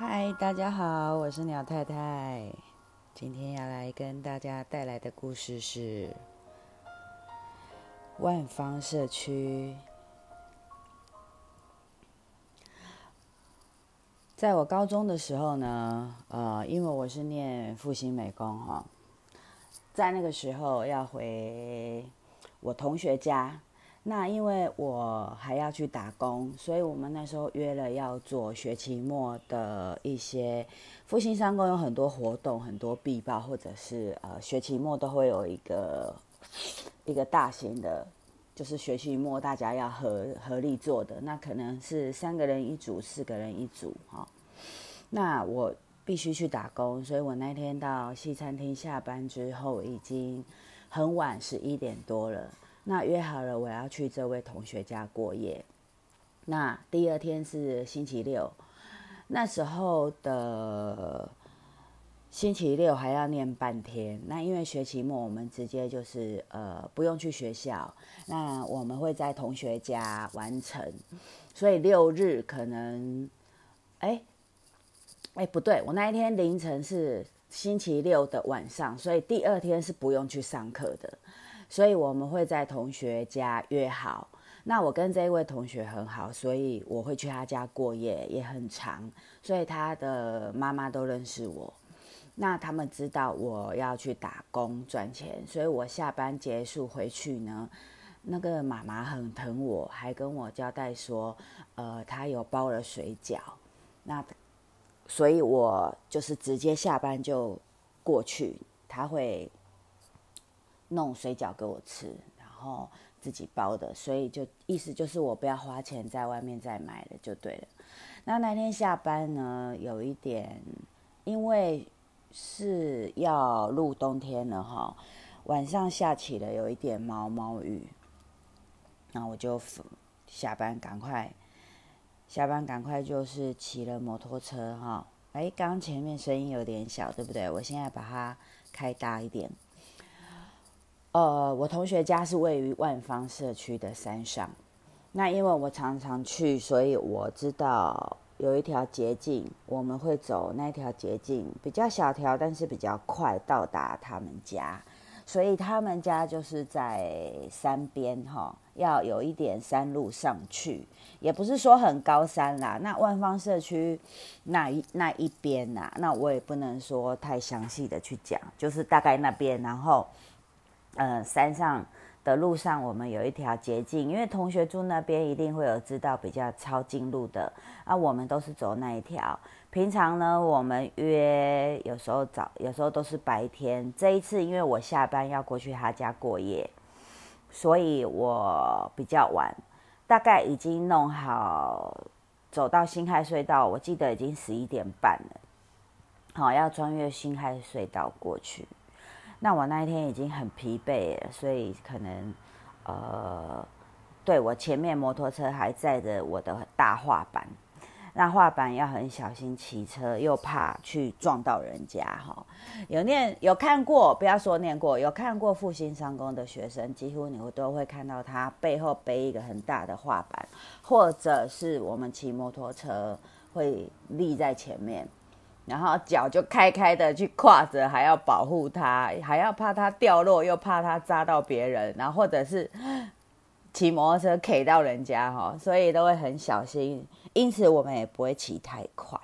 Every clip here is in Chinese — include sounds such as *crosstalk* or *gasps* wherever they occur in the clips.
嗨，大家好，我是鸟太太。今天要来跟大家带来的故事是万方社区。在我高中的时候呢，呃，因为我是念复兴美工哈，在那个时候要回我同学家。那因为我还要去打工，所以我们那时候约了要做学期末的一些复兴三公有很多活动，很多必报，或者是呃学期末都会有一个一个大型的，就是学期末大家要合合力做的，那可能是三个人一组，四个人一组哈。那我必须去打工，所以我那天到西餐厅下班之后已经很晚，十一点多了。那约好了，我要去这位同学家过夜。那第二天是星期六，那时候的星期六还要念半天。那因为学期末，我们直接就是呃不用去学校，那我们会在同学家完成。所以六日可能，哎哎不对，我那一天凌晨是星期六的晚上，所以第二天是不用去上课的。所以我们会在同学家约好。那我跟这一位同学很好，所以我会去他家过夜，也很长。所以他的妈妈都认识我。那他们知道我要去打工赚钱，所以我下班结束回去呢，那个妈妈很疼我，还跟我交代说，呃，他有包了水饺。那所以我就是直接下班就过去，他会。弄水饺给我吃，然后自己包的，所以就意思就是我不要花钱在外面再买了就对了。那那天下班呢，有一点，因为是要入冬天了哈，晚上下起了有一点毛毛雨，那我就下班赶快下班赶快就是骑了摩托车哈。哎，刚刚前面声音有点小，对不对？我现在把它开大一点。呃，我同学家是位于万方社区的山上。那因为我常常去，所以我知道有一条捷径，我们会走那条捷径，比较小条，但是比较快到达他们家。所以他们家就是在山边哈，要有一点山路上去，也不是说很高山啦。那万方社区那一那一边呐，那我也不能说太详细的去讲，就是大概那边，然后。呃，山上的路上，我们有一条捷径，因为同学住那边，一定会有知道比较抄近路的啊。我们都是走那一条。平常呢，我们约有时候早，有时候都是白天。这一次，因为我下班要过去他家过夜，所以我比较晚，大概已经弄好，走到新海隧道，我记得已经十一点半了。好，要穿越新海隧道过去。那我那一天已经很疲惫了，所以可能，呃，对我前面摩托车还载着我的大画板，那画板要很小心骑车，又怕去撞到人家哈。有念有看过，不要说念过，有看过复兴商工的学生，几乎你会都会看到他背后背一个很大的画板，或者是我们骑摩托车会立在前面。然后脚就开开的去跨着，还要保护它，还要怕它掉落，又怕它扎到别人，然后或者是 *gasps* 骑摩托车 K 到人家哈，所以都会很小心。因此我们也不会骑太快。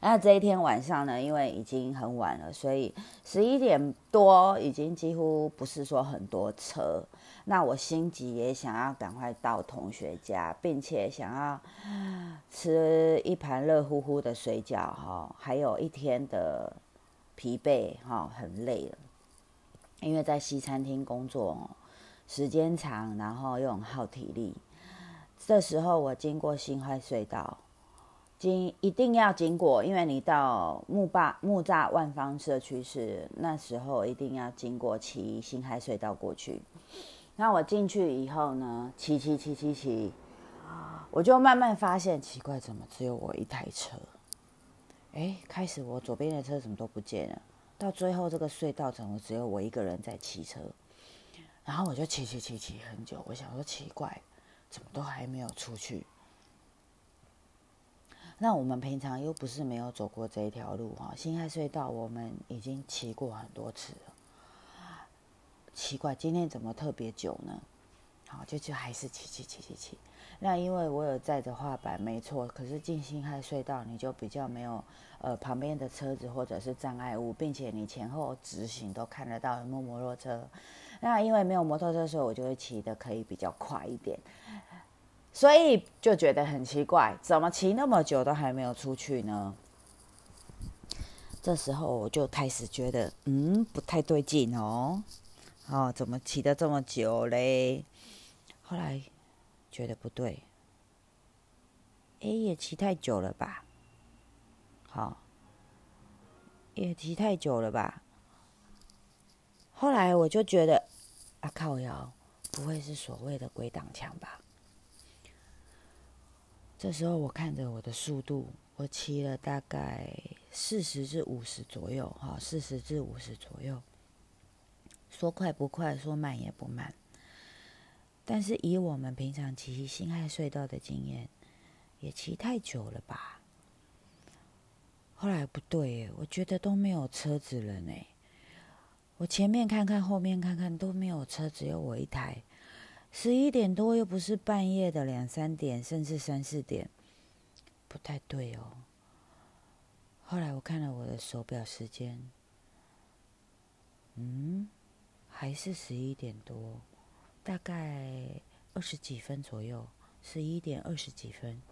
那这一天晚上呢，因为已经很晚了，所以十一点多已经几乎不是说很多车。那我心急也想要赶快到同学家，并且想要吃一盘热乎乎的水饺哈，还有一天的疲惫哈，很累了，因为在西餐厅工作时间长，然后又很耗体力。这时候我经过新海隧道，经一定要经过，因为你到木坝木栅万方社区是那时候一定要经过骑新海隧道过去。那我进去以后呢，骑骑骑骑骑，我就慢慢发现奇怪，怎么只有我一台车？哎，开始我左边的车怎么都不见了，到最后这个隧道怎么只有我一个人在骑车？然后我就骑骑骑骑很久，我想说奇怪，怎么都还没有出去？那我们平常又不是没有走过这一条路哈，新海隧道我们已经骑过很多次了。奇怪，今天怎么特别久呢？好，就就还是骑骑骑骑骑。那因为我有载着画板，没错。可是进新海隧道，你就比较没有呃旁边的车子或者是障碍物，并且你前后直行都看得到有没有摩托车。那因为没有摩托车，所以我就会骑的可以比较快一点。所以就觉得很奇怪，怎么骑那么久都还没有出去呢？这时候我就开始觉得，嗯，不太对劲哦。哦，怎么骑的这么久嘞？后来觉得不对，哎，也骑太久了吧？好，也骑太久了吧？后来我就觉得，啊靠摇，不会是所谓的鬼挡墙吧？这时候我看着我的速度，我骑了大概四十至五十左右，哈，四十至五十左右。说快不快，说慢也不慢。但是以我们平常骑新海隧道的经验，也骑太久了吧？后来不对，我觉得都没有车子了呢。我前面看看，后面看看都没有车，只有我一台。十一点多又不是半夜的两三点，甚至三四点，不太对哦。后来我看了我的手表时间，嗯。还是十一点多，大概二十几分左右，十一点二十几分。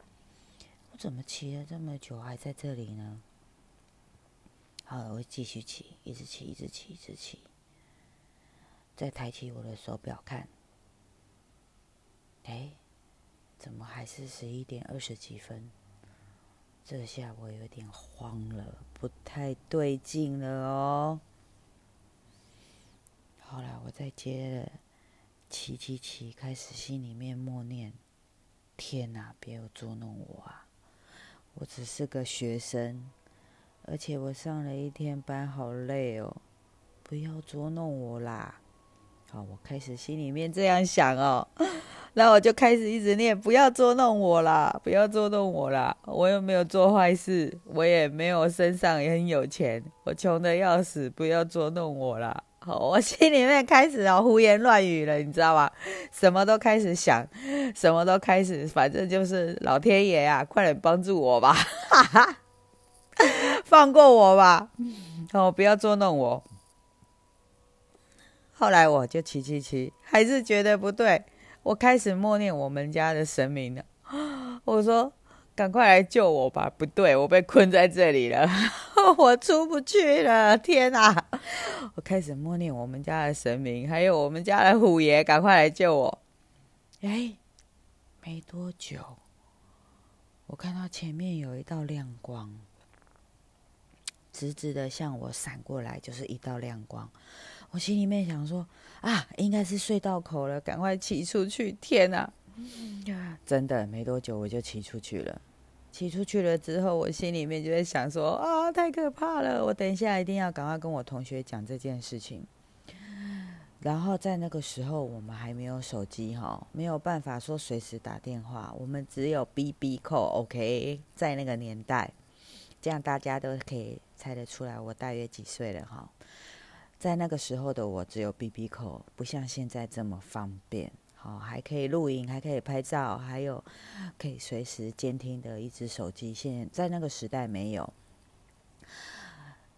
我怎么骑了这么久还在这里呢？好，我继续骑，一直骑，一直骑，一直骑。再抬起我的手表看，哎，怎么还是十一点二十几分？这下我有点慌了，不太对劲了哦。好了我再接着骑骑骑，开始心里面默念：“天哪，别有捉弄我啊！我只是个学生，而且我上了一天班，好累哦！不要捉弄我啦！”好，我开始心里面这样想哦。那我就开始一直念：“不要捉弄我啦，不要捉弄我啦！我又没有做坏事，我也没有身上也很有钱，我穷的要死，不要捉弄我啦！”我心里面开始哦胡言乱语了，你知道吗？什么都开始想，什么都开始，反正就是老天爷啊，快点帮助我吧，*laughs* 放过我吧，哦，不要捉弄我。后来我就骑骑骑，还是觉得不对，我开始默念我们家的神明了，*gasps* 我说。赶快来救我吧！不对，我被困在这里了，*laughs* 我出不去了！天哪！我开始默念我们家的神明，还有我们家的虎爷，赶快来救我！哎，没多久，我看到前面有一道亮光，直直的向我闪过来，就是一道亮光。我心里面想说：啊，应该是隧道口了，赶快骑出去！天哪！真的没多久我就骑出去了，骑出去了之后，我心里面就在想说啊，太可怕了！我等一下一定要赶快跟我同学讲这件事情。然后在那个时候，我们还没有手机哈，没有办法说随时打电话，我们只有 B B 扣 OK。在那个年代，这样大家都可以猜得出来我大约几岁了哈。在那个时候的我只有 B B 口，不像现在这么方便。哦，还可以录影，还可以拍照，还有可以随时监听的一只手机。现在那个时代没有，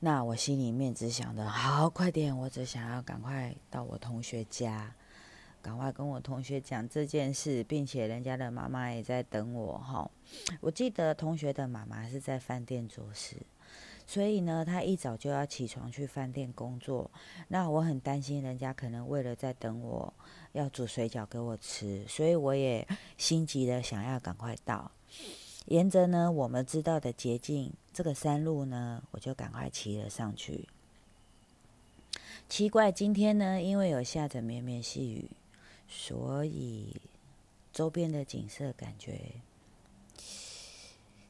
那我心里面只想着，好，快点，我只想要赶快到我同学家，赶快跟我同学讲这件事，并且人家的妈妈也在等我。哈，我记得同学的妈妈是在饭店做事。所以呢，他一早就要起床去饭店工作。那我很担心人家可能为了在等我，要煮水饺给我吃，所以我也 *laughs* 心急的想要赶快到。沿着呢我们知道的捷径，这个山路呢，我就赶快骑了上去。奇怪，今天呢，因为有下着绵绵细雨，所以周边的景色感觉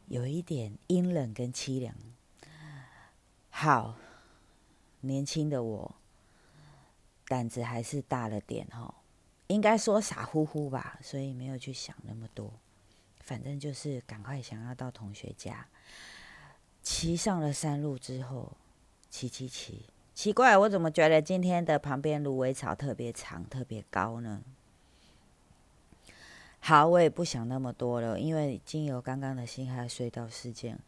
有一点阴冷跟凄凉。好，年轻的我胆子还是大了点哈，应该说傻乎乎吧，所以没有去想那么多。反正就是赶快想要到同学家。骑上了山路之后，骑骑骑，奇怪，我怎么觉得今天的旁边芦苇草特别长、特别高呢？好，我也不想那么多了，因为经由刚刚的辛亥隧道事件，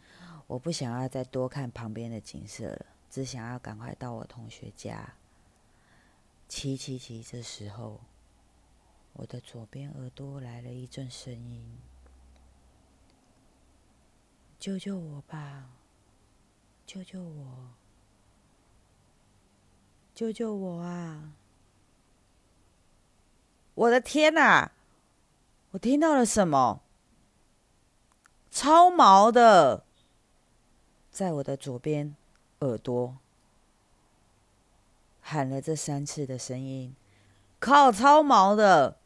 我不想要再多看旁边的景色了，只想要赶快到我同学家。骑骑骑，这时候，我的左边耳朵来了一阵声音：“救救我吧！”救救我！救救我啊！我的天哪！我听到了什么？超毛的，在我的左边耳朵喊了这三次的声音，靠，超毛的！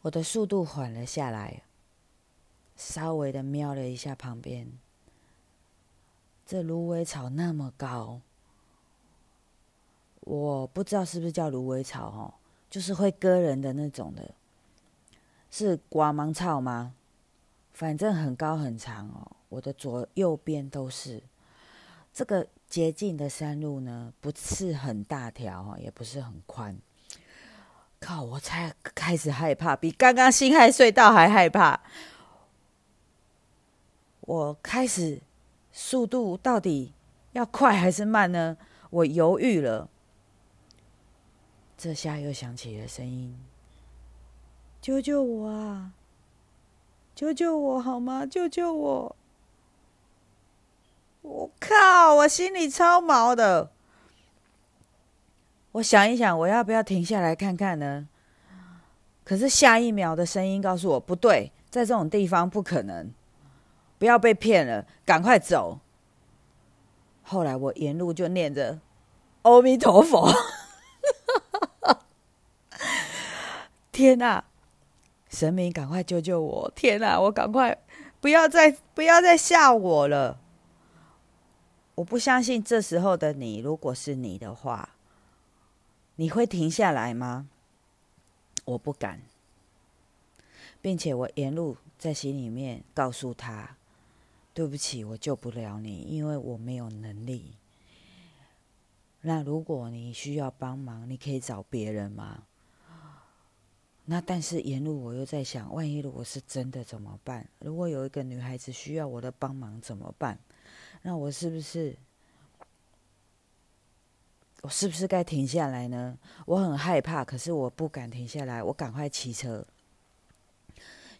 我的速度缓了下来，稍微的瞄了一下旁边。这芦苇草那么高，我不知道是不是叫芦苇草哦，就是会割人的那种的，是刮芒草吗？反正很高很长哦，我的左右边都是。这个捷径的山路呢，不是很大条哦，也不是很宽。靠！我才开始害怕，比刚刚辛亥隧道还害怕。我开始。速度到底要快还是慢呢？我犹豫了。这下又响起了声音：“救救我啊！救救我好吗？救救我！”我靠！我心里超毛的。我想一想，我要不要停下来看看呢？可是下一秒的声音告诉我：“不对，在这种地方不可能。”不要被骗了，赶快走。后来我沿路就念着“阿弥陀佛”，*laughs* 天哪！神明，赶快救救我！天哪，我赶快不要再不要再吓我了！我不相信这时候的你，如果是你的话，你会停下来吗？我不敢，并且我沿路在心里面告诉他。对不起，我救不了你，因为我没有能力。那如果你需要帮忙，你可以找别人吗？那但是沿路我又在想，万一如果是真的怎么办？如果有一个女孩子需要我的帮忙怎么办？那我是不是，我是不是该停下来呢？我很害怕，可是我不敢停下来，我赶快骑车。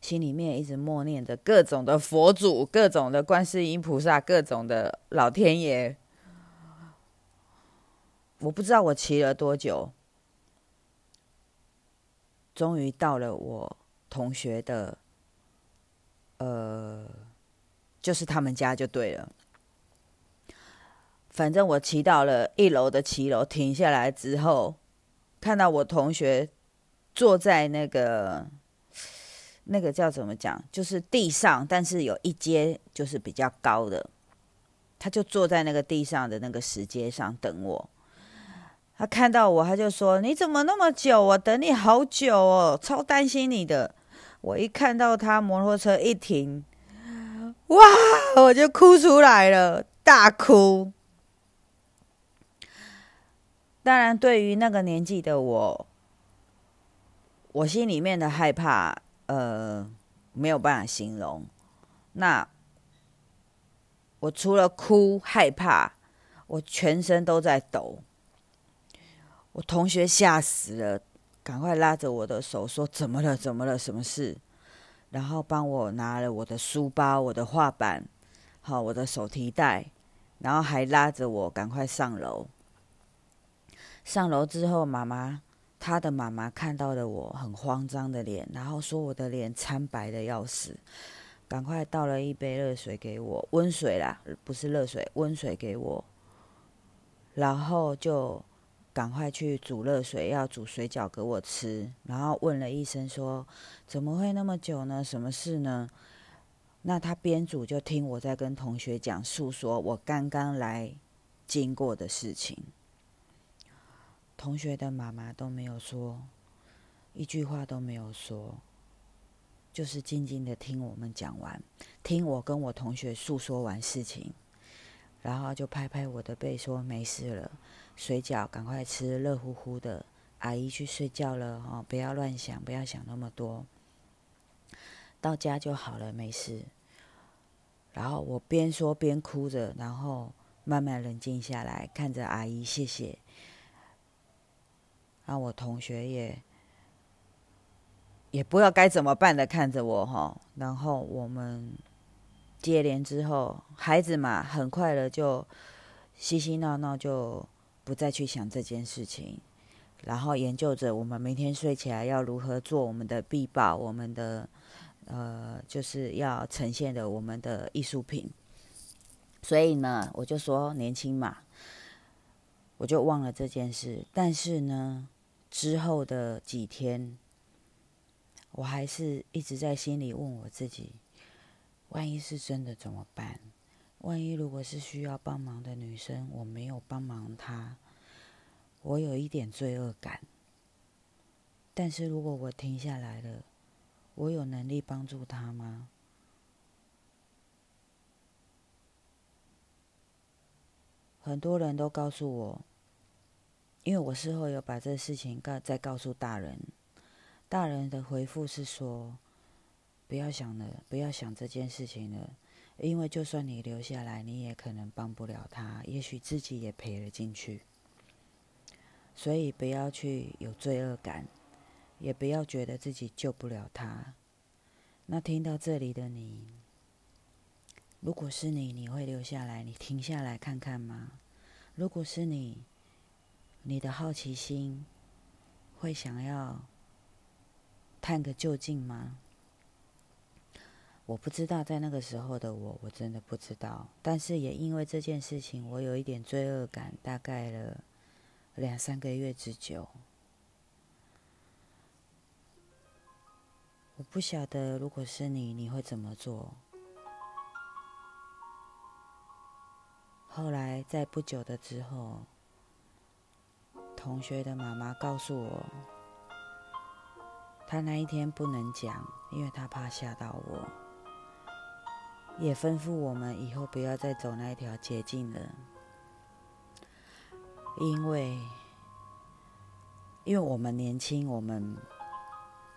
心里面一直默念着各种的佛祖、各种的观世音菩萨、各种的老天爷。我不知道我骑了多久，终于到了我同学的，呃，就是他们家就对了。反正我骑到了一楼的骑楼，停下来之后，看到我同学坐在那个。那个叫怎么讲？就是地上，但是有一阶就是比较高的，他就坐在那个地上的那个石阶上等我。他看到我，他就说：“你怎么那么久？我等你好久哦，超担心你的。”我一看到他摩托车一停，哇，我就哭出来了，大哭。当然，对于那个年纪的我，我心里面的害怕。呃，没有办法形容。那我除了哭害怕，我全身都在抖。我同学吓死了，赶快拉着我的手说：“怎么了？怎么了？什么事？”然后帮我拿了我的书包、我的画板，好，我的手提袋，然后还拉着我赶快上楼。上楼之后，妈妈。他的妈妈看到了我很慌张的脸，然后说我的脸苍白的要死，赶快倒了一杯热水给我，温水啦，不是热水，温水给我，然后就赶快去煮热水，要煮水饺给我吃，然后问了一声说怎么会那么久呢？什么事呢？那他边煮就听我在跟同学讲述说我刚刚来经过的事情。同学的妈妈都没有说一句话都没有说，就是静静的听我们讲完，听我跟我同学诉说完事情，然后就拍拍我的背说没事了，水饺赶快吃，热乎乎的。阿姨去睡觉了哦，不要乱想，不要想那么多，到家就好了，没事。然后我边说边哭着，然后慢慢冷静下来，看着阿姨，谢谢。然后我同学也也不知道该怎么办的看着我哈。然后我们接连之后，孩子嘛，很快的就嬉嬉闹闹，就不再去想这件事情。然后研究着我们明天睡起来要如何做我们的必报，我们的。呃，就是要呈现的我们的艺术品，所以呢，我就说年轻嘛，我就忘了这件事。但是呢，之后的几天，我还是一直在心里问我自己：万一是真的怎么办？万一如果是需要帮忙的女生，我没有帮忙她，我有一点罪恶感。但是如果我停下来了，我有能力帮助他吗？很多人都告诉我，因为我事后有把这事情告再告诉大人，大人的回复是说：不要想了，不要想这件事情了，因为就算你留下来，你也可能帮不了他，也许自己也赔了进去，所以不要去有罪恶感。也不要觉得自己救不了他。那听到这里的你，如果是你，你会留下来？你停下来看看吗？如果是你，你的好奇心会想要探个究竟吗？我不知道，在那个时候的我，我真的不知道。但是也因为这件事情，我有一点罪恶感，大概了两三个月之久。我不晓得，如果是你，你会怎么做？后来在不久的之后，同学的妈妈告诉我，她那一天不能讲，因为她怕吓到我，也吩咐我们以后不要再走那一条捷径了，因为，因为我们年轻，我们。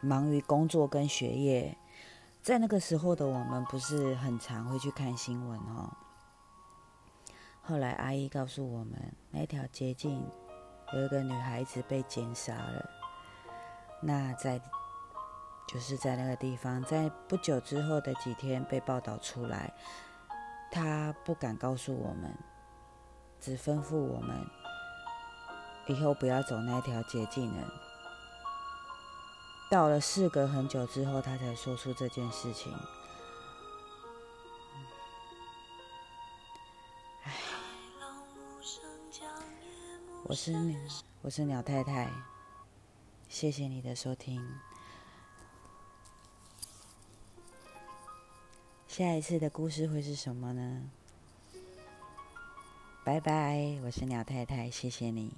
忙于工作跟学业，在那个时候的我们不是很常会去看新闻哦。后来阿姨告诉我们，那条捷径有一个女孩子被奸杀了。那在就是在那个地方，在不久之后的几天被报道出来，他不敢告诉我们，只吩咐我们以后不要走那条捷径了。到了事隔很久之后，他才说出这件事情。唉，我是我是鸟太太，谢谢你的收听。下一次的故事会是什么呢？拜拜，我是鸟太太，谢谢你。